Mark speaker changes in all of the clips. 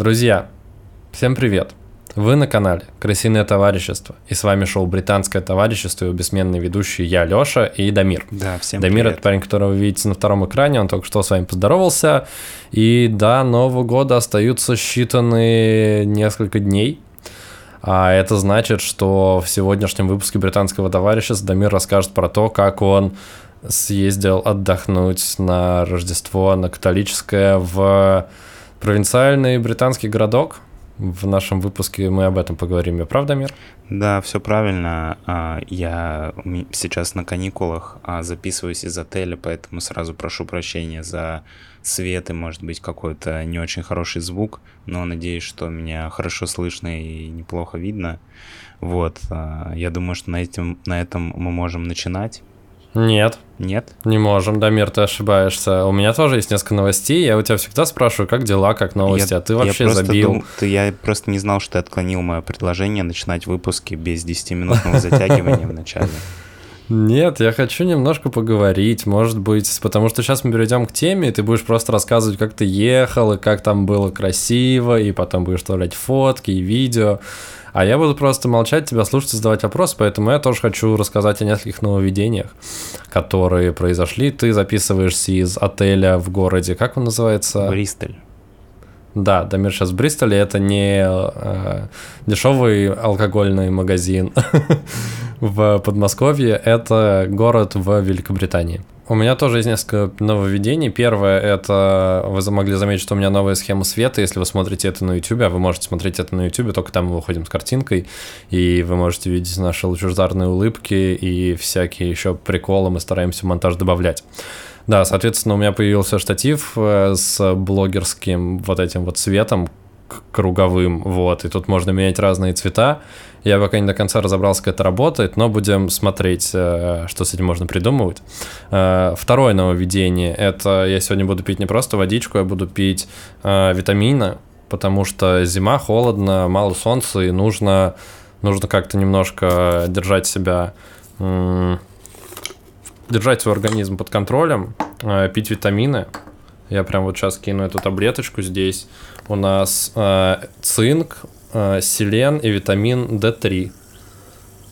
Speaker 1: Друзья, всем привет! Вы на канале Крысиное товарищество, и с вами шоу Британское товарищество и бессменный ведущий я, Лёша и Дамир.
Speaker 2: Да, всем
Speaker 1: Дамир это парень, которого вы видите на втором экране, он только что с вами поздоровался. И до Нового года остаются считанные несколько дней. А это значит, что в сегодняшнем выпуске Британского товарищества Дамир расскажет про то, как он съездил отдохнуть на Рождество, на католическое, в провинциальный британский городок. В нашем выпуске мы об этом поговорим. Я прав, Дамир?
Speaker 2: Да, все правильно. А, Я сейчас на каникулах а, записываюсь из отеля, поэтому сразу прошу прощения за свет и, может быть, какой-то не очень хороший звук, но надеюсь, что меня хорошо слышно и неплохо видно. Вот, а, я думаю, что на, этим, на этом мы можем начинать.
Speaker 1: Нет,
Speaker 2: Нет?
Speaker 1: не можем, Дамир, ты ошибаешься. У меня тоже есть несколько новостей. Я у тебя всегда спрашиваю, как дела, как новости,
Speaker 2: Я-
Speaker 1: а ты
Speaker 2: я
Speaker 1: вообще
Speaker 2: просто
Speaker 1: забил.
Speaker 2: дум- ты- я просто не знал, что ты отклонил мое предложение начинать выпуски без 10-минутного затягивания в начале.
Speaker 1: Нет, я хочу немножко поговорить, может быть, потому что сейчас мы перейдем к теме, и ты будешь просто рассказывать, как ты ехал, и как там было красиво, и потом будешь вставлять фотки и видео. А я буду просто молчать, тебя слушать и задавать вопросы, поэтому я тоже хочу рассказать о нескольких нововведениях, которые произошли. Ты записываешься из отеля в городе, как он называется?
Speaker 2: Бристоль.
Speaker 1: Да, Дамир сейчас в Бристоле, это не э, дешевый алкогольный магазин в Подмосковье, это город в Великобритании. У меня тоже есть несколько нововведений. Первое, это вы могли заметить, что у меня новая схема света. Если вы смотрите это на YouTube, а вы можете смотреть это на YouTube, только там мы выходим с картинкой, и вы можете видеть наши лучезарные улыбки и всякие еще приколы мы стараемся в монтаж добавлять. Да, соответственно, у меня появился штатив э, с блогерским вот этим вот цветом к- круговым, вот, и тут можно менять разные цвета. Я пока не до конца разобрался, как это работает, но будем смотреть, э, что с этим можно придумывать. Э, Второе нововведение – это я сегодня буду пить не просто водичку, я буду пить э, витамины, потому что зима, холодно, мало солнца, и нужно, нужно как-то немножко держать себя держать свой организм под контролем, пить витамины. Я прям вот сейчас кину эту таблеточку здесь. У нас цинк, э, селен и витамин D3.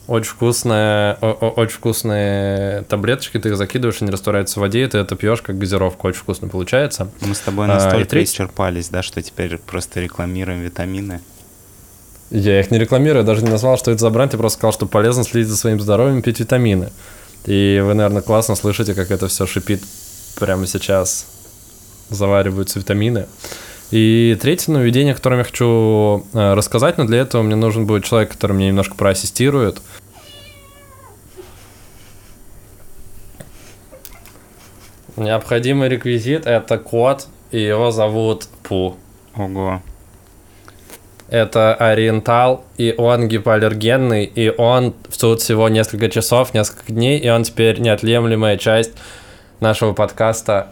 Speaker 1: Очень вкусная, о- о- очень вкусные таблеточки, ты их закидываешь, они растворяются в воде, и ты это пьешь как газировку, очень вкусно получается.
Speaker 2: Мы с тобой
Speaker 1: А,
Speaker 2: настолько
Speaker 1: треть-
Speaker 2: исчерпались, да, что теперь просто рекламируем витамины.
Speaker 1: Я их не рекламирую, я даже не назвал, что это за бренд, я просто сказал, что полезно следить за своим здоровьем, пить витамины. И вы, наверное, классно слышите, как это все шипит прямо сейчас. Завариваются витамины. И третье нововведение, о котором я хочу э, рассказать, но для этого мне нужен будет человек, который мне немножко проассистирует. Необходимый реквизит – это кот, и его зовут Пу.
Speaker 2: Ого.
Speaker 1: Это ориентал, и он гипоаллергенный, и он тут всего несколько часов, несколько дней, и он теперь неотъемлемая часть нашего подкаста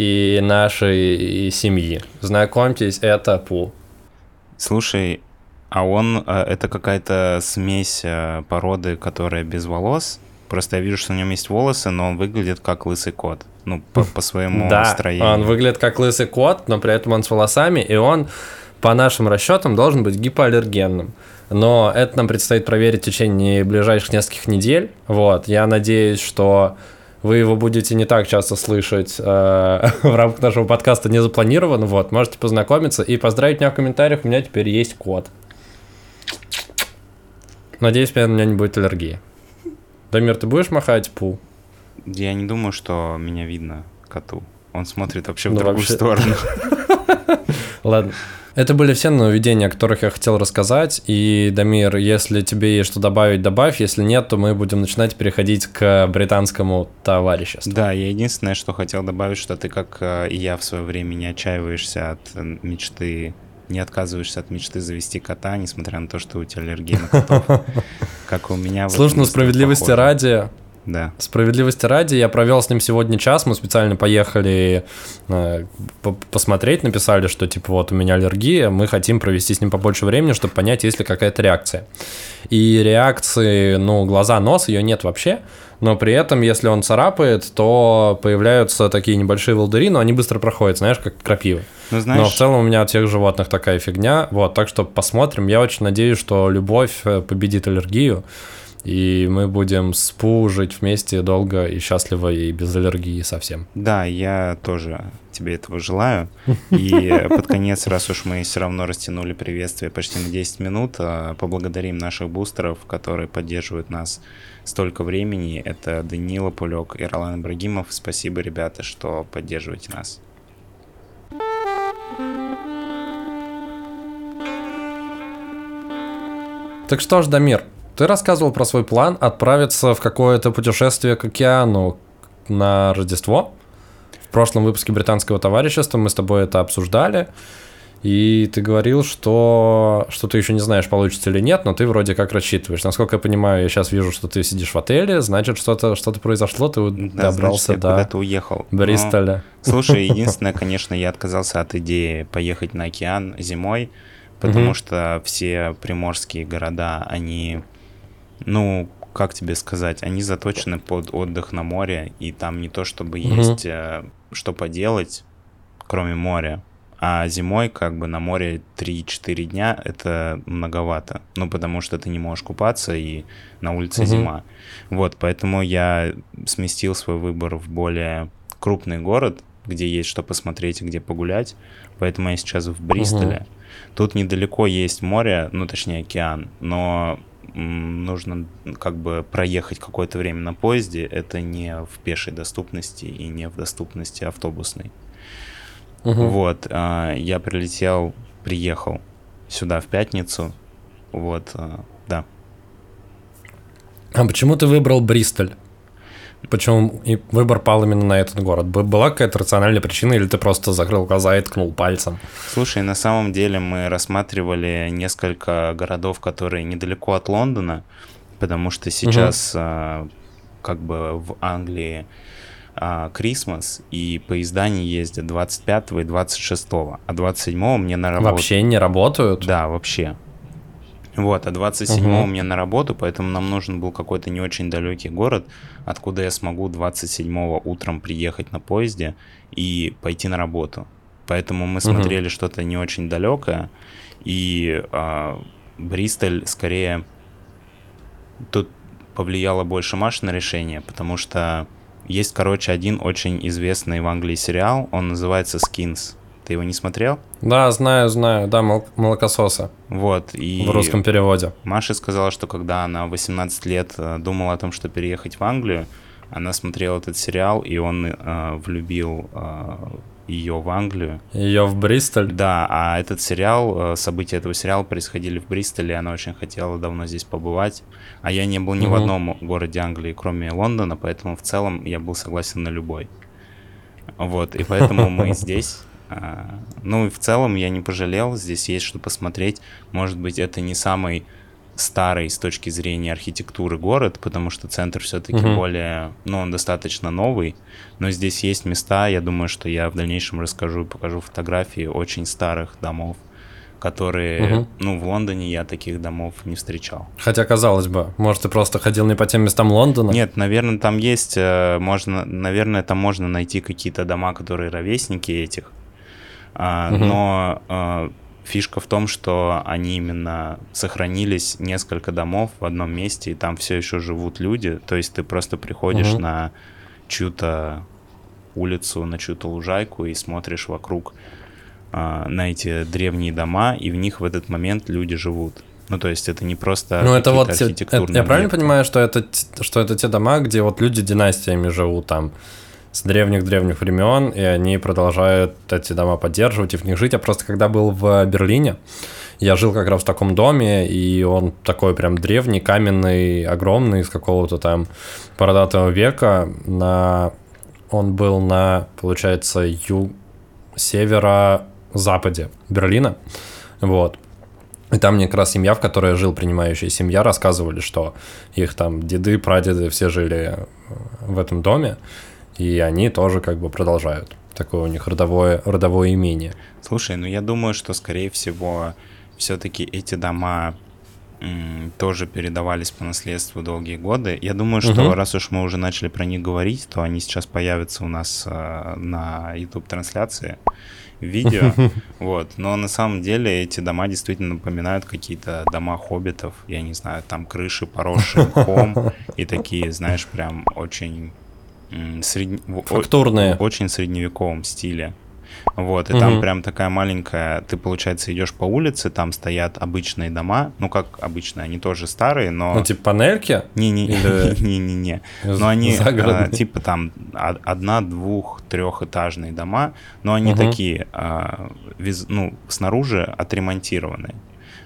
Speaker 1: и нашей и семьи. Знакомьтесь, это Пу.
Speaker 2: Слушай, а он э, это какая-то смесь э, породы, которая без волос? Просто я вижу, что у него есть волосы, но он выглядит как лысый кот. Ну, по, по своему
Speaker 1: да,
Speaker 2: строению.
Speaker 1: он выглядит как лысый кот, но при этом он с волосами, и он, по нашим расчетам, должен быть гипоаллергенным. Но это нам предстоит проверить в течение ближайших нескольких недель. Вот, я надеюсь, что вы его будете не так часто слышать э, в рамках нашего подкаста не запланировано. Вот, можете познакомиться и поздравить меня в комментариях. У меня теперь есть кот. Надеюсь, у меня не будет аллергии. Дамир, ты будешь махать пу?
Speaker 2: Я не думаю, что меня видно коту. Он смотрит вообще в
Speaker 1: Ну,
Speaker 2: другую
Speaker 1: вообще-
Speaker 2: сторону.
Speaker 1: Ладно. Это были все нововведения, о которых я хотел рассказать. И, Дамир, если тебе есть что добавить, добавь. Если нет, то мы будем начинать переходить к британскому товариществу.
Speaker 2: Да, я единственное, что хотел добавить, что ты, как э, и я в свое время, не отчаиваешься от мечты, не отказываешься от мечты завести кота, несмотря на то, что у тебя аллергия на котов. Как у меня.
Speaker 1: Слушай, ну справедливости ради,
Speaker 2: Да.
Speaker 1: Справедливости ради, я провел с ним сегодня час, мы специально поехали э, посмотреть, написали, что типа вот у меня аллергия, мы хотим провести с ним побольше времени, чтобы понять, есть ли какая-то реакция. И реакции, ну, глаза, нос, ее нет вообще, но при этом, если он царапает, то появляются такие небольшие волдыри, но они быстро проходят, знаешь, как крапива. Ну, знаешь... Но в целом у меня от всех животных такая фигня, вот, так что посмотрим. Я очень надеюсь, что любовь э, победит аллергию и мы будем спужить вместе долго и счастливо и без аллергии совсем.
Speaker 2: Да, я тоже тебе этого желаю. И под конец, раз уж мы все равно растянули приветствие почти на 10 минут, а, поблагодарим наших бустеров, которые поддерживают нас столько времени. Это Данила Пулек и Ролан Ибрагимов. Спасибо, ребята, что поддерживаете нас.
Speaker 1: Так что ж, Дамир, ты рассказывал про свой план отправиться в какое-то путешествие к океану на Рождество. В прошлом выпуске британского товарищества мы с тобой это обсуждали. И ты говорил, что, что ты еще не знаешь, получится или нет, но ты вроде как рассчитываешь. Насколько я понимаю, я сейчас вижу, что ты сидишь в отеле, значит, что-то что произошло, ты да, добрался значит, до
Speaker 2: куда-то уехал.
Speaker 1: Бристоля.
Speaker 2: Но, слушай, единственное, конечно, я отказался от идеи поехать на океан зимой, потому что все приморские города, они ну, как тебе сказать, они заточены под отдых на море, и там не то чтобы угу. есть э, что поделать, кроме моря. А зимой как бы на море 3-4 дня это многовато. Ну, потому что ты не можешь купаться, и на улице угу. зима. Вот, поэтому я сместил свой выбор в более крупный город, где есть что посмотреть и где погулять. Поэтому я сейчас в Бристоле. Угу. Тут недалеко есть море, ну, точнее, океан, но нужно как бы проехать какое-то время на поезде, это не в пешей доступности и не в доступности автобусной. Угу. Вот, а, я прилетел, приехал сюда в пятницу, вот, а, да.
Speaker 1: А почему ты выбрал Бристоль? Почему и выбор пал именно на этот город? Была какая-то рациональная причина, или ты просто закрыл глаза и ткнул пальцем?
Speaker 2: Слушай, на самом деле мы рассматривали несколько городов, которые недалеко от Лондона, потому что сейчас угу. а, как бы в Англии Крисмас, и поезда не ездят 25 и 26, а 27 мне на работу.
Speaker 1: Вообще не работают?
Speaker 2: Да, вообще. Вот, а 27-го угу. мне на работу, поэтому нам нужен был какой-то не очень далекий город, откуда я смогу 27-го утром приехать на поезде и пойти на работу. Поэтому мы смотрели угу. что-то не очень далекое, и а, Бристоль скорее тут повлияло больше Маш на решение, потому что есть, короче, один очень известный в Англии сериал, он называется Skins. Ты его не смотрел?
Speaker 1: Да, знаю, знаю. Да, мол- молокососа.
Speaker 2: Вот. И
Speaker 1: в русском переводе.
Speaker 2: Маша сказала, что когда она 18 лет э, думала о том, что переехать в Англию, она смотрела этот сериал, и он э, влюбил э, ее в Англию.
Speaker 1: Ее в Бристоль?
Speaker 2: Да, а этот сериал, э, события этого сериала происходили в Бристоле, и она очень хотела давно здесь побывать. А я не был ни угу. в одном городе Англии, кроме Лондона, поэтому в целом я был согласен на любой. Вот, и поэтому мы здесь. А, ну и в целом я не пожалел, здесь есть что посмотреть. Может быть, это не самый старый с точки зрения архитектуры город, потому что центр все-таки угу. более, ну, он достаточно новый, но здесь есть места, я думаю, что я в дальнейшем расскажу и покажу фотографии очень старых домов, которые, угу. ну, в Лондоне я таких домов не встречал.
Speaker 1: Хотя, казалось бы, может, ты просто ходил не по тем местам Лондона?
Speaker 2: Нет, наверное, там есть, э, можно, наверное, там можно найти какие-то дома, которые ровесники этих, угу. но а, фишка в том, что они именно сохранились несколько домов в одном месте, и там все еще живут люди. То есть ты просто приходишь угу. на чью-то улицу, на чью-то лужайку и смотришь вокруг а, на эти древние дома, и в них в этот момент люди живут. Ну, то есть это не просто
Speaker 1: ну, это вот архитектурные... Это, я правильно понимаю, что это, что это те дома, где вот люди династиями живут там? С древних-древних времен, и они продолжают эти дома поддерживать и в них жить. Я просто когда был в Берлине, я жил как раз в таком доме, и он такой прям древний, каменный, огромный, из какого-то там бородатого века. На... Он был на, получается, ю... северо-западе Берлина. Вот. И там мне как раз семья, в которой я жил, принимающая семья, рассказывали, что их там деды, прадеды все жили в этом доме, и они тоже как бы продолжают. Такое у них родовое, родовое имение.
Speaker 2: Слушай, ну я думаю, что, скорее всего, все-таки эти дома тоже передавались по наследству долгие годы. Я думаю, что угу. раз уж мы уже начали про них говорить, то они сейчас появятся у нас э, на YouTube-трансляции видео. Вот. Но на самом деле эти дома действительно напоминают какие-то дома хоббитов. Я не знаю, там крыши поросшие мхом и такие, знаешь, прям очень средне...
Speaker 1: Фактурные.
Speaker 2: Очень средневековом стиле. Вот, и угу. там прям такая маленькая, ты, получается, идешь по улице, там стоят обычные дома, ну, как обычные, они тоже старые, но...
Speaker 1: Ну, типа панельки?
Speaker 2: Не-не-не, но они, а, типа, там, одна, двух, трехэтажные дома, но они угу. такие, а, ну, снаружи отремонтированные.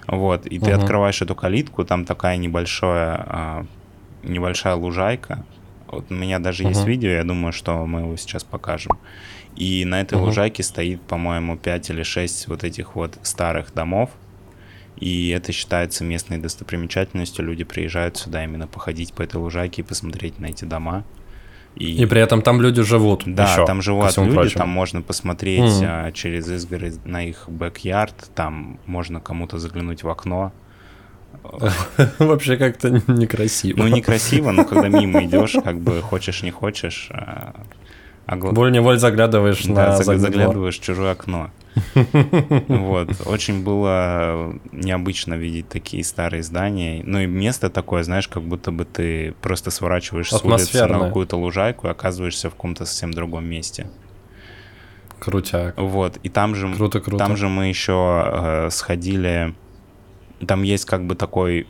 Speaker 2: Вот, и ты открываешь эту калитку, там такая небольшая, а, небольшая лужайка, вот у меня даже угу. есть видео, я думаю, что мы его сейчас покажем. И на этой угу. лужайке стоит, по-моему, 5 или 6 вот этих вот старых домов. И это считается местной достопримечательностью. Люди приезжают сюда именно походить по этой лужайке и посмотреть на эти дома.
Speaker 1: И, и при этом там люди живут.
Speaker 2: Да,
Speaker 1: еще,
Speaker 2: там живут люди, прочему. там можно посмотреть mm а, через изгородь на их бэк-ярд, там можно кому-то заглянуть в окно.
Speaker 1: Вообще как-то некрасиво.
Speaker 2: Ну, некрасиво, но когда мимо идешь, как бы хочешь, не хочешь, а,
Speaker 1: а гл... Воль-неволь заглядываешь да,
Speaker 2: на заглядываешь в чужое окно. Вот. Очень было необычно видеть такие старые здания. Ну и место такое, знаешь, как будто бы ты просто сворачиваешь с улицы на какую-то лужайку и оказываешься в каком-то совсем другом месте.
Speaker 1: Крутяк.
Speaker 2: Вот. И там же,
Speaker 1: круто, круто.
Speaker 2: Там же мы еще э, сходили... Там есть как бы такой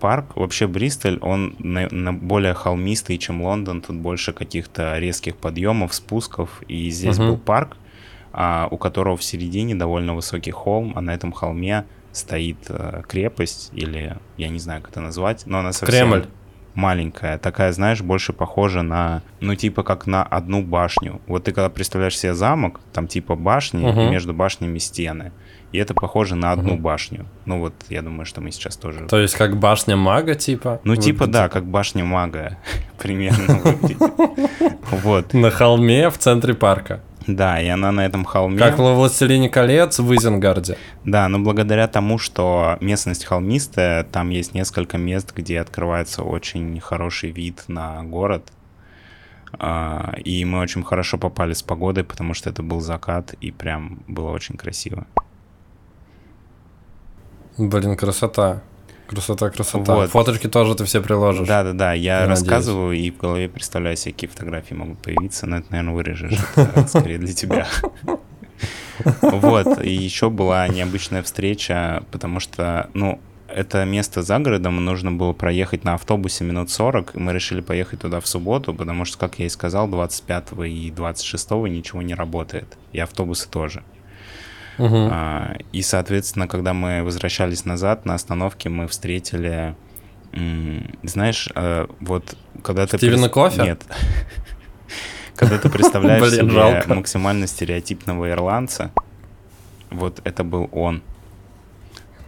Speaker 2: парк. Вообще Бристоль, он на, на более холмистый, чем Лондон. Тут больше каких-то резких подъемов, спусков. И здесь uh-huh. был парк, а, у которого в середине довольно высокий холм, а на этом холме стоит а, крепость, или я не знаю, как это назвать, но она совсем...
Speaker 1: Кремль
Speaker 2: маленькая, такая, знаешь, больше похожа на, ну, типа как на одну башню. Вот ты когда представляешь себе замок, там типа башни, uh-huh. и между башнями стены и это похоже на одну угу. башню. Ну вот, я думаю, что мы сейчас тоже...
Speaker 1: То есть как башня мага, типа?
Speaker 2: Ну типа да, как башня мага, примерно Вот.
Speaker 1: На холме в центре парка.
Speaker 2: Да, и она на этом холме...
Speaker 1: Как во «Властелине колец» в Изенгарде.
Speaker 2: Да, но благодаря тому, что местность холмистая, там есть несколько мест, где открывается очень хороший вид на город. А, и мы очень хорошо попали с погодой, потому что это был закат, и прям было очень красиво.
Speaker 1: Блин, красота. Красота, красота. Вот. Фоточки тоже ты все приложишь.
Speaker 2: Да, да, да. Я, я рассказываю надеюсь. и в голове представляю, какие фотографии могут появиться, но это, наверное, вырежешь. Это скорее для тебя. Вот. И еще была необычная встреча, потому что, ну, это место за городом, нужно было проехать на автобусе минут 40, и мы решили поехать туда в субботу, потому что, как я и сказал, 25 и 26 ничего не работает, и автобусы тоже.
Speaker 1: Угу.
Speaker 2: А, и, соответственно, когда мы возвращались назад на остановке, мы встретили, знаешь, а, вот когда ты...
Speaker 1: Стивена Кофе?
Speaker 2: Нет. Когда ты представляешь себе максимально стереотипного ирландца, вот это был он.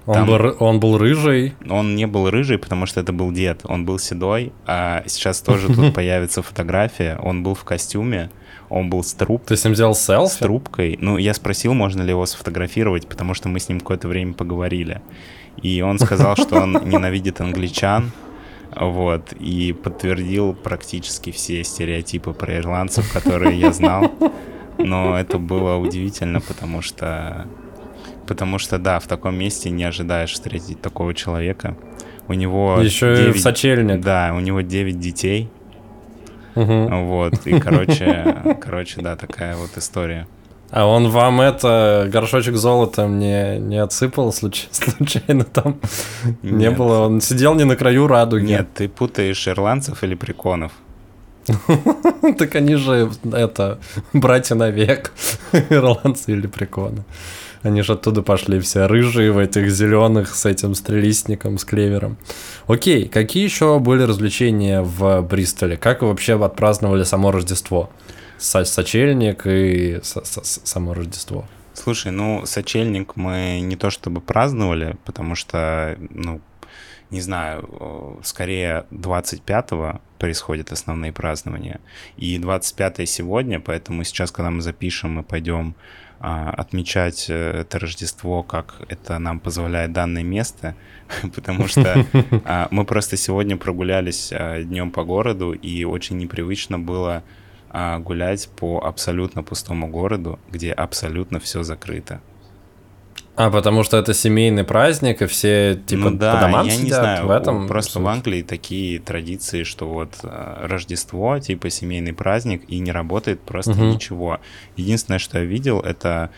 Speaker 1: Он, Там, был, он был рыжий.
Speaker 2: Он не был рыжий, потому что это был дед. Он был седой, а сейчас тоже тут появится фотография. Он был в костюме, он был с трубкой.
Speaker 1: Ты с ним взял селфи?
Speaker 2: С трубкой. Ну, я спросил, можно ли его сфотографировать, потому что мы с ним какое-то время поговорили. И он сказал, что он ненавидит англичан, вот, и подтвердил практически все стереотипы про ирландцев, которые я знал. Но это было удивительно, потому что... Потому что, да, в таком месте не ожидаешь встретить такого человека. У него...
Speaker 1: Еще 9... и в сочельник.
Speaker 2: Да, у него 9 детей, Угу. Вот, и, короче, короче, да, такая вот история.
Speaker 1: А он вам это горшочек золота не, не отсыпал случ, случайно там? Нет. Не было, он сидел не на краю радуги.
Speaker 2: Нет, ты путаешь ирландцев или приконов.
Speaker 1: Так они же, это, братья навек, ирландцы или приконы. Они же оттуда пошли все рыжие в этих зеленых с этим стрелистником, с клевером. Окей, какие еще были развлечения в Бристоле? Как вы вообще отпраздновали само Рождество? Сочельник и само Рождество.
Speaker 2: Слушай, ну, сочельник мы не то чтобы праздновали, потому что, ну, не знаю, скорее 25-го происходят основные празднования. И 25 сегодня, поэтому сейчас, когда мы запишем, мы пойдем а, отмечать э, это Рождество, как это нам позволяет данное место, потому что а, мы просто сегодня прогулялись а, днем по городу, и очень непривычно было гулять по абсолютно пустому городу, где абсолютно все закрыто.
Speaker 1: А, потому что это семейный праздник, и все типа
Speaker 2: ну, да,
Speaker 1: по домам
Speaker 2: я
Speaker 1: сидят
Speaker 2: не знаю,
Speaker 1: в этом.
Speaker 2: Просто в Англии такие традиции, что вот э, Рождество, типа семейный праздник, и не работает просто угу. ничего. Единственное, что я видел, это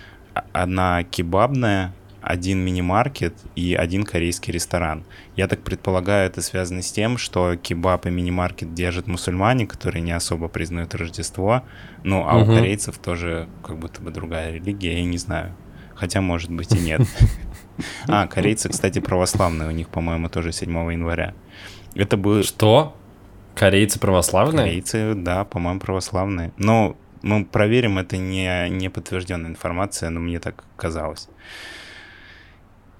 Speaker 2: одна кебабная, один мини-маркет и один корейский ресторан. Я так предполагаю, это связано с тем, что кебаб и мини-маркет держат мусульмане, которые не особо признают Рождество. Ну, а угу. у корейцев тоже как будто бы другая религия, я не знаю. Хотя, может быть, и нет. А, корейцы, кстати, православные. У них, по-моему, тоже 7 января. Это было...
Speaker 1: Что? Корейцы православные?
Speaker 2: Корейцы, да, по-моему, православные. Но мы проверим, это не, не подтвержденная информация, но мне так казалось.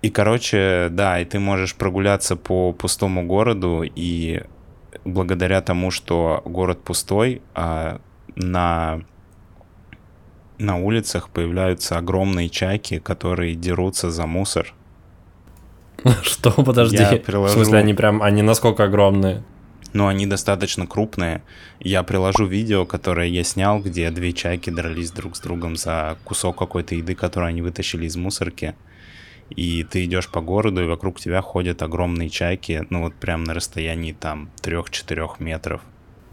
Speaker 2: И, короче, да, и ты можешь прогуляться по пустому городу, и благодаря тому, что город пустой, а на на улицах появляются огромные чайки, которые дерутся за мусор.
Speaker 1: Что, подожди? Я приложу... В смысле, они прям, они насколько огромные?
Speaker 2: Ну, они достаточно крупные. Я приложу видео, которое я снял, где две чайки дрались друг с другом за кусок какой-то еды, которую они вытащили из мусорки. И ты идешь по городу, и вокруг тебя ходят огромные чайки, ну вот прям на расстоянии там 3-4 метров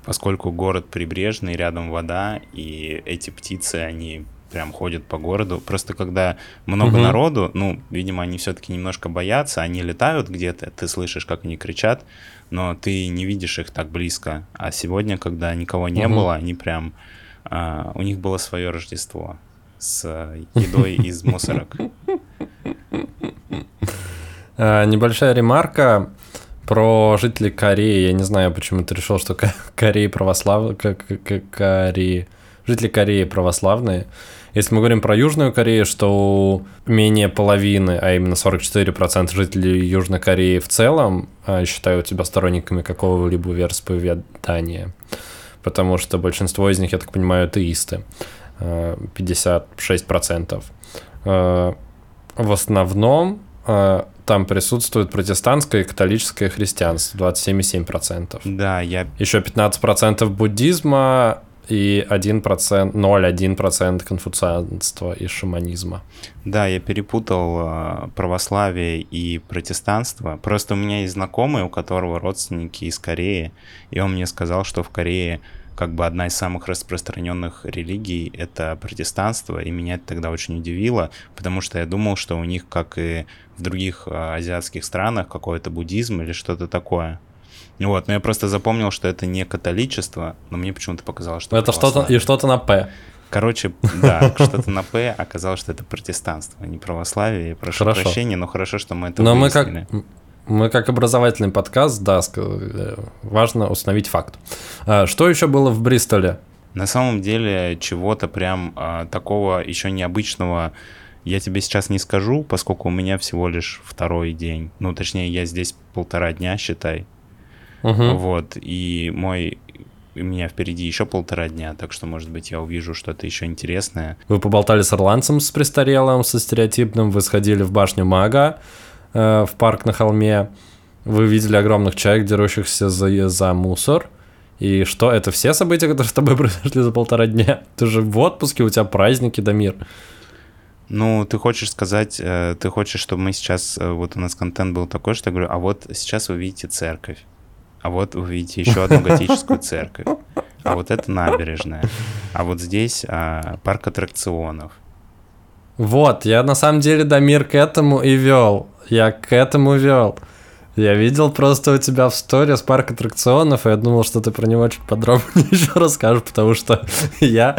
Speaker 2: поскольку город прибрежный, рядом вода, и эти птицы, они прям ходят по городу. Просто когда много угу. народу, ну, видимо, они все-таки немножко боятся, они летают где-то, ты слышишь, как они кричат, но ты не видишь их так близко. А сегодня, когда никого не угу. было, они прям... А, у них было свое Рождество с едой из мусорок.
Speaker 1: А, небольшая ремарка. Про жителей Кореи, я не знаю, почему ты решил, что Кореи православные, Кореи, жители Кореи православные. Если мы говорим про Южную Корею, что менее половины, а именно 44% жителей Южной Кореи в целом а, считают себя сторонниками какого-либо вероисповедания, потому что большинство из них, я так понимаю, атеисты, 56%. А, в основном там присутствует протестантское и католическое христианство, 27,7%.
Speaker 2: Да, я...
Speaker 1: Еще 15% буддизма и 1%, 0,1% конфуцианства и шаманизма.
Speaker 2: Да, я перепутал а, православие и протестанство. Просто у меня есть знакомый, у которого родственники из Кореи, и он мне сказал, что в Корее как бы одна из самых распространенных религий — это протестанство, и меня это тогда очень удивило, потому что я думал, что у них, как и в других а, азиатских странах, какой-то буддизм или что-то такое. Вот, но я просто запомнил, что это не католичество, но мне почему-то показалось, что
Speaker 1: это что-то и что-то на П.
Speaker 2: Короче, да, что-то на П оказалось, что это протестанство, а не православие. Прошу хорошо. прощения, но хорошо, что мы это
Speaker 1: Но выяснили. мы как мы как образовательный подкаст, да, э, важно установить факт. А, что еще было в Бристоле?
Speaker 2: На самом деле чего-то прям а, такого еще необычного я тебе сейчас не скажу, поскольку у меня всего лишь второй день. Ну, точнее, я здесь полтора дня, считай. Угу. Вот, и мой у меня впереди еще полтора дня, так что, может быть, я увижу что-то еще интересное.
Speaker 1: Вы поболтали с ирландцем, с престарелым, со стереотипным, вы сходили в башню мага, Э, в парк на холме, вы видели огромных чаек, дерущихся за, за мусор. И что, это все события, которые с тобой произошли за полтора дня? Ты же в отпуске, у тебя праздники, да мир.
Speaker 2: Ну, ты хочешь сказать, э, ты хочешь, чтобы мы сейчас, э, вот у нас контент был такой, что я говорю, а вот сейчас вы видите церковь, а вот вы видите еще одну готическую церковь, а вот это набережная, а вот здесь а, парк аттракционов.
Speaker 1: Вот, я на самом деле Дамир к этому и вел. Я к этому вел. Я видел просто у тебя в сторис парк аттракционов, и я думал, что ты про него чуть подробнее еще расскажешь, потому что я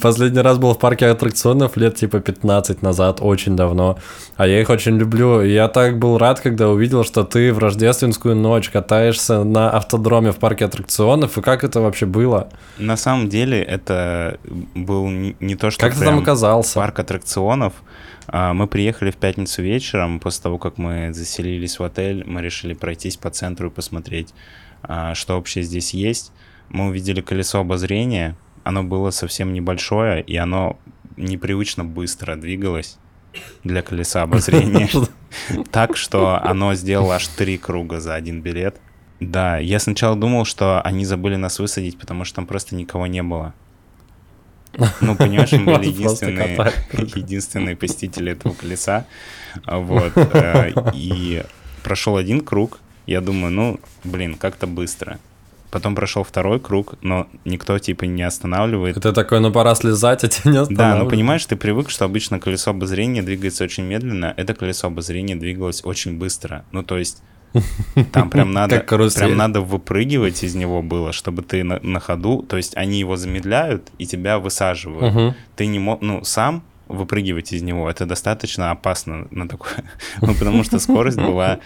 Speaker 1: последний раз был в парке аттракционов лет типа 15 назад, очень давно, а я их очень люблю. И я так был рад, когда увидел, что ты в рождественскую ночь катаешься на автодроме в парке аттракционов, и как это вообще было?
Speaker 2: На самом деле это был не то, что
Speaker 1: Как ты там оказался?
Speaker 2: парк аттракционов, мы приехали в пятницу вечером, после того, как мы заселились в отель, мы решили пройтись по центру и посмотреть, а, что вообще здесь есть. Мы увидели колесо обозрения, оно было совсем небольшое, и оно непривычно быстро двигалось для колеса обозрения. Так что оно сделало аж три круга за один билет. Да, я сначала думал, что они забыли нас высадить, потому что там просто никого не было. Ну, понимаешь, мы были единственные, единственные посетители этого колеса. Вот. Э, и прошел один круг. Я думаю, ну, блин, как-то быстро. Потом прошел второй круг, но никто типа не останавливает.
Speaker 1: Ты такой, ну пора слезать, а тебя не останавливают.
Speaker 2: Да, ну понимаешь, ты привык, что обычно колесо обозрения двигается очень медленно, это колесо обозрения двигалось очень быстро. Ну то есть там прям надо, прям надо выпрыгивать из него было, чтобы ты на, на ходу, то есть они его замедляют и тебя высаживают. Угу. Ты не мог, ну, сам выпрыгивать из него, это достаточно опасно на такое, ну, потому что скорость была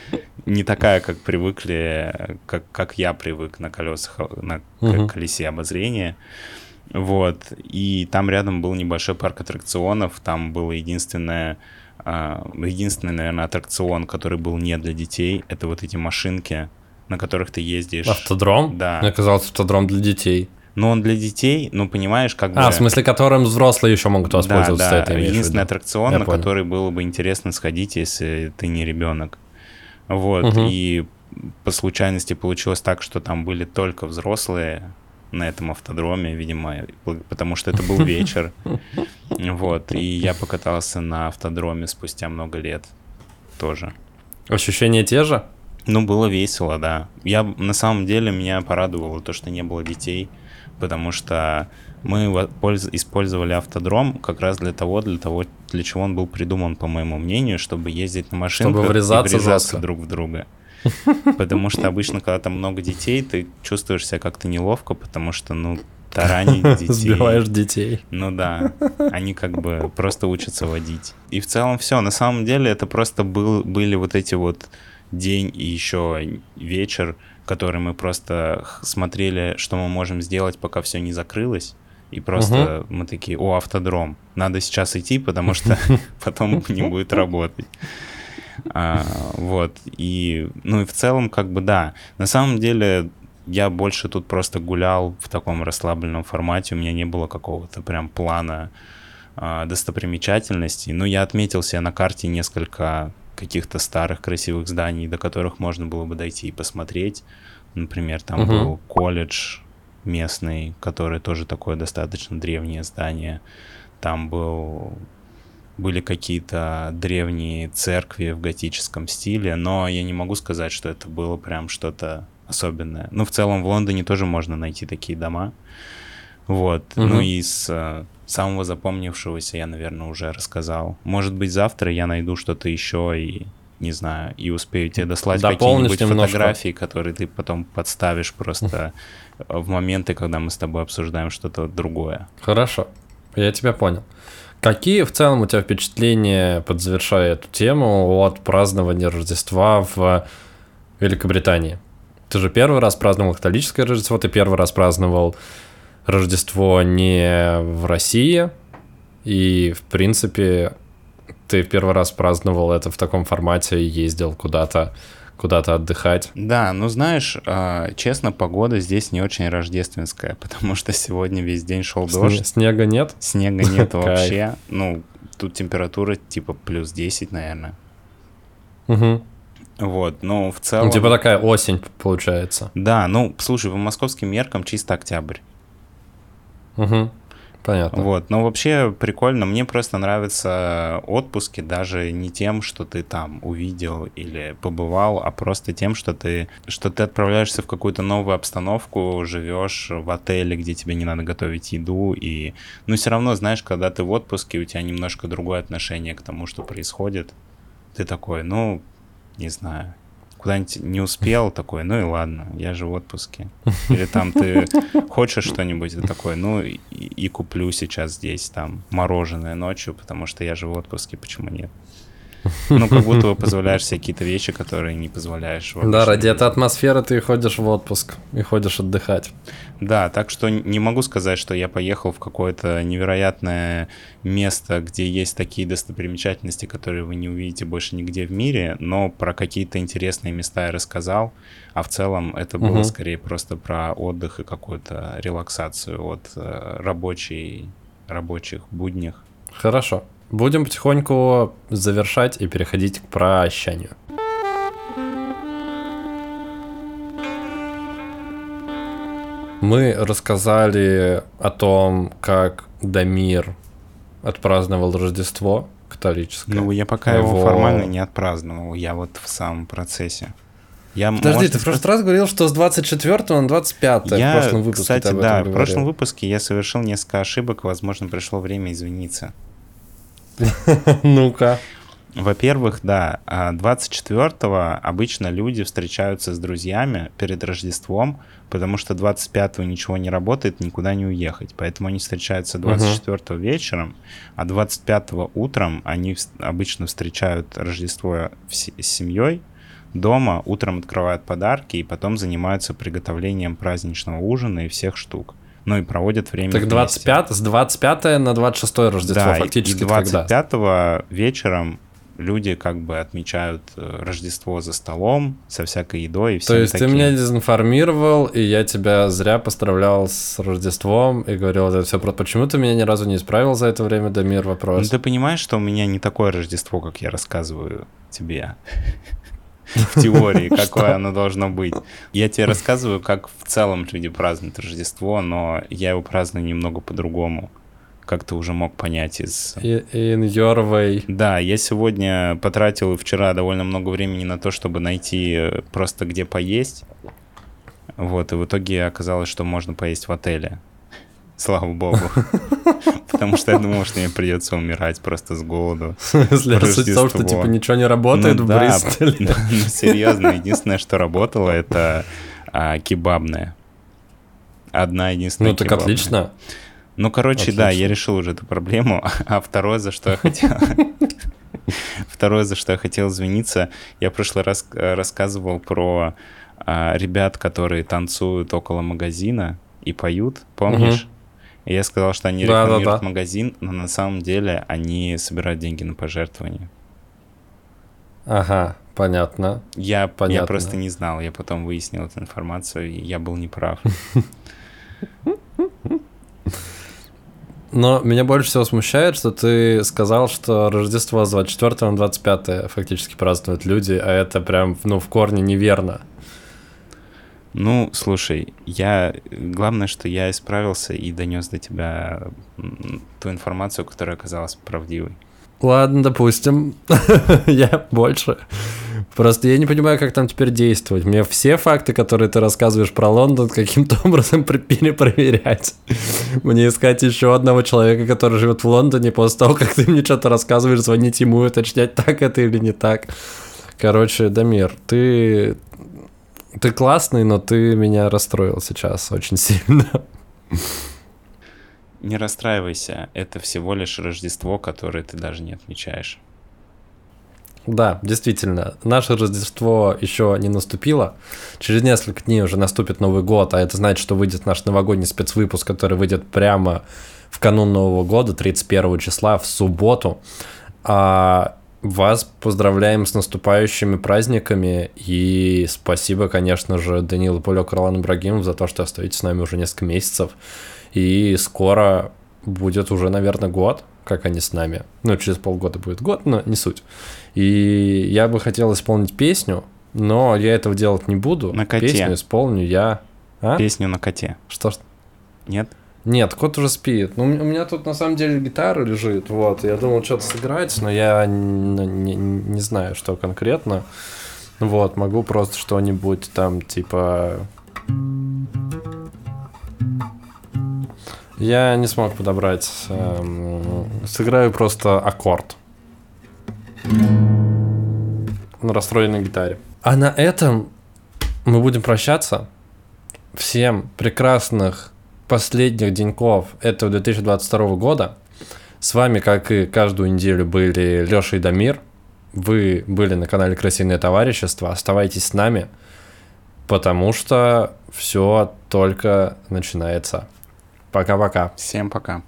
Speaker 2: не такая, как привыкли, как, как я привык на колесах, на угу. колесе обозрения. Вот, и там рядом был небольшой парк аттракционов, там было единственное единственный, наверное, аттракцион, который был не для детей, это вот эти машинки, на которых ты ездишь.
Speaker 1: Автодром?
Speaker 2: Да.
Speaker 1: Мне казалось, автодром для детей.
Speaker 2: Но он для детей, ну, понимаешь, как бы...
Speaker 1: А, в смысле, которым взрослые еще могут воспользоваться,
Speaker 2: да, да. это Единственный аттракцион, Я на понял. который было бы интересно сходить, если ты не ребенок. Вот, угу. и по случайности получилось так, что там были только взрослые, на этом автодроме, видимо, потому что это был вечер. Вот, и я покатался на автодроме спустя много лет тоже.
Speaker 1: Ощущения те же?
Speaker 2: Ну, было весело, да. Я, на самом деле, меня порадовало то, что не было детей, потому что мы использовали автодром как раз для того, для того, для чего он был придуман, по моему мнению, чтобы ездить на машинках
Speaker 1: чтобы врезаться,
Speaker 2: и врезаться друг в друга. Потому что обычно, когда там много детей, ты чувствуешь себя как-то неловко, потому что, ну, таранить детей.
Speaker 1: Сбиваешь детей.
Speaker 2: Ну да, они как бы просто учатся водить. И в целом все. На самом деле это просто был, были вот эти вот день и еще вечер, который мы просто смотрели, что мы можем сделать, пока все не закрылось. И просто угу. мы такие, о, автодром, надо сейчас идти, потому что потом не будет работать. А, вот, и, ну и в целом, как бы, да, на самом деле я больше тут просто гулял в таком расслабленном формате, у меня не было какого-то прям плана а, достопримечательностей, но я отметил себе на карте несколько каких-то старых красивых зданий, до которых можно было бы дойти и посмотреть. Например, там угу. был колледж местный, который тоже такое достаточно древнее здание. Там был были какие-то древние церкви в готическом стиле, но я не могу сказать, что это было прям что-то особенное. Ну, в целом в Лондоне тоже можно найти такие дома. Вот. Угу. Ну и с э, самого запомнившегося я, наверное, уже рассказал. Может быть, завтра я найду что-то еще и не знаю, и успею тебе дослать какие-нибудь фотографии, которые ты потом подставишь просто в моменты, когда мы с тобой обсуждаем что-то другое.
Speaker 1: Хорошо, я тебя понял. Какие в целом у тебя впечатления, подзавершая эту тему, от празднования Рождества в Великобритании? Ты же первый раз праздновал католическое Рождество, ты первый раз праздновал Рождество не в России, и, в принципе, ты первый раз праздновал это в таком формате и ездил куда-то куда-то отдыхать.
Speaker 2: Да, ну знаешь, а, честно, погода здесь не очень рождественская, потому что сегодня весь день шел дождь.
Speaker 1: Снега нет?
Speaker 2: Снега нет вообще. Ну, тут температура типа плюс 10, наверное.
Speaker 1: Угу.
Speaker 2: Вот, ну, в целом... Ну,
Speaker 1: типа такая осень получается.
Speaker 2: Да, ну, слушай, по московским меркам чисто октябрь.
Speaker 1: Угу. Понятно.
Speaker 2: Вот, но вообще прикольно. Мне просто нравятся отпуски даже не тем, что ты там увидел или побывал, а просто тем, что ты, что ты отправляешься в какую-то новую обстановку, живешь в отеле, где тебе не надо готовить еду, и, ну, все равно, знаешь, когда ты в отпуске, у тебя немножко другое отношение к тому, что происходит. Ты такой, ну, не знаю, куда-нибудь не успел, такой, ну и ладно, я же в отпуске. Или там ты хочешь что-нибудь, ты такой, ну и, и куплю сейчас здесь там мороженое ночью, потому что я же в отпуске, почему нет? Ну, как будто бы позволяешь себе какие-то вещи, которые не позволяешь.
Speaker 1: Да, ради этой атмосферы ты ходишь в отпуск и ходишь отдыхать.
Speaker 2: Да, так что не могу сказать, что я поехал в какое-то невероятное место, где есть такие достопримечательности, которые вы не увидите больше нигде в мире, но про какие-то интересные места я рассказал, а в целом это было угу. скорее просто про отдых и какую-то релаксацию от э, рабочей, рабочих буднях.
Speaker 1: Хорошо. Будем потихоньку завершать и переходить к прощанию. Мы рассказали о том, как Дамир отпраздновал Рождество католическое.
Speaker 2: Ну, я пока его, его формально не отпраздновал, я вот в самом процессе.
Speaker 1: Я, Подожди, может, ты в прошлый раз говорил, что с 24 на 25
Speaker 2: я, в прошлом выпуске. Кстати, да, говорил. в прошлом выпуске я совершил несколько ошибок, возможно, пришло время извиниться.
Speaker 1: Ну-ка.
Speaker 2: Во-первых, да, 24-го а обычно люди встречаются с друзьями перед Рождеством, потому что 25-го ничего не работает, никуда не уехать. Поэтому они встречаются 24-го uh вечером, а 25-го утром они обычно встречают Рождество с семьей, дома, утром открывают подарки и потом занимаются приготовлением праздничного ужина и всех штук ну и проводят время
Speaker 1: Так 25, с 25 на 26 Рождество
Speaker 2: да,
Speaker 1: фактически
Speaker 2: и 25 когда? вечером люди как бы отмечают э, Рождество за столом со всякой едой и всем
Speaker 1: То есть
Speaker 2: таким.
Speaker 1: ты меня дезинформировал, и я тебя зря поздравлял с Рождеством и говорил это все про... Почему ты меня ни разу не исправил за это время, Дамир, вопрос?
Speaker 2: Ну ты понимаешь, что у меня не такое Рождество, как я рассказываю тебе в теории, какое оно должно быть. Я тебе рассказываю, как в целом люди празднуют Рождество, но я его праздную немного по-другому как ты уже мог понять из...
Speaker 1: In your way.
Speaker 2: Да, я сегодня потратил вчера довольно много времени на то, чтобы найти э, просто где поесть. Вот, и в итоге оказалось, что можно поесть в отеле. Слава богу. Потому что я думал, что мне придется умирать просто с голоду.
Speaker 1: Суть в том, что типа ничего не работает ну, в Бристоле.
Speaker 2: Ну, серьезно, единственное, что работало, это а, кебабная. Одна единственная
Speaker 1: Ну так отлично.
Speaker 2: Ну, короче, отлично. да, я решил уже эту проблему. А второе, за что я хотел... Второе, за что я хотел извиниться, я в прошлый раз э, рассказывал про а, ребят, которые танцуют около магазина и поют, помнишь? Я сказал, что они да, рекламируют да, да. магазин, но на самом деле они собирают деньги на пожертвования.
Speaker 1: Ага, понятно.
Speaker 2: Я, понятно. я просто не знал, я потом выяснил эту информацию, и я был неправ.
Speaker 1: Но меня больше всего смущает, что ты сказал, что Рождество с 24 на 25 фактически празднуют люди, а это прям, ну, в корне неверно.
Speaker 2: Ну, слушай, я... Главное, что я исправился и донес до тебя ту информацию, которая оказалась правдивой.
Speaker 1: Ладно, допустим. я больше. Просто я не понимаю, как там теперь действовать. Мне все факты, которые ты рассказываешь про Лондон, каким-то образом перепроверять. Мне искать еще одного человека, который живет в Лондоне, после того, как ты мне что-то рассказываешь, звонить ему и уточнять, так это или не так. Короче, Дамир, ты ты классный, но ты меня расстроил сейчас очень сильно.
Speaker 2: Не расстраивайся, это всего лишь Рождество, которое ты даже не отмечаешь.
Speaker 1: Да, действительно, наше Рождество еще не наступило. Через несколько дней уже наступит Новый год, а это значит, что выйдет наш новогодний спецвыпуск, который выйдет прямо в канун Нового года, 31 числа, в субботу. А вас поздравляем с наступающими праздниками и спасибо, конечно же, Данилу Полёк, Ролан Ибрагимов за то, что остаетесь с нами уже несколько месяцев. И скоро будет уже, наверное, год, как они с нами. Ну, через полгода будет год, но не суть. И я бы хотел исполнить песню, но я этого делать не буду.
Speaker 2: На коте.
Speaker 1: Песню исполню я...
Speaker 2: А? Песню на коте.
Speaker 1: Что?
Speaker 2: Нет?
Speaker 1: Нет, кот уже спит. Ну, у меня тут на самом деле гитара лежит, вот. Я думал что-то сыграть, но я не, не, не знаю, что конкретно. Вот, могу просто что-нибудь там, типа... Я не смог подобрать. Эм, сыграю просто аккорд. На расстроенной гитаре. А на этом мы будем прощаться. Всем прекрасных последних деньков этого 2022 года. С вами, как и каждую неделю, были Леша и Дамир. Вы были на канале Красивое товарищество. Оставайтесь с нами, потому что все только начинается. Пока-пока.
Speaker 2: Всем пока.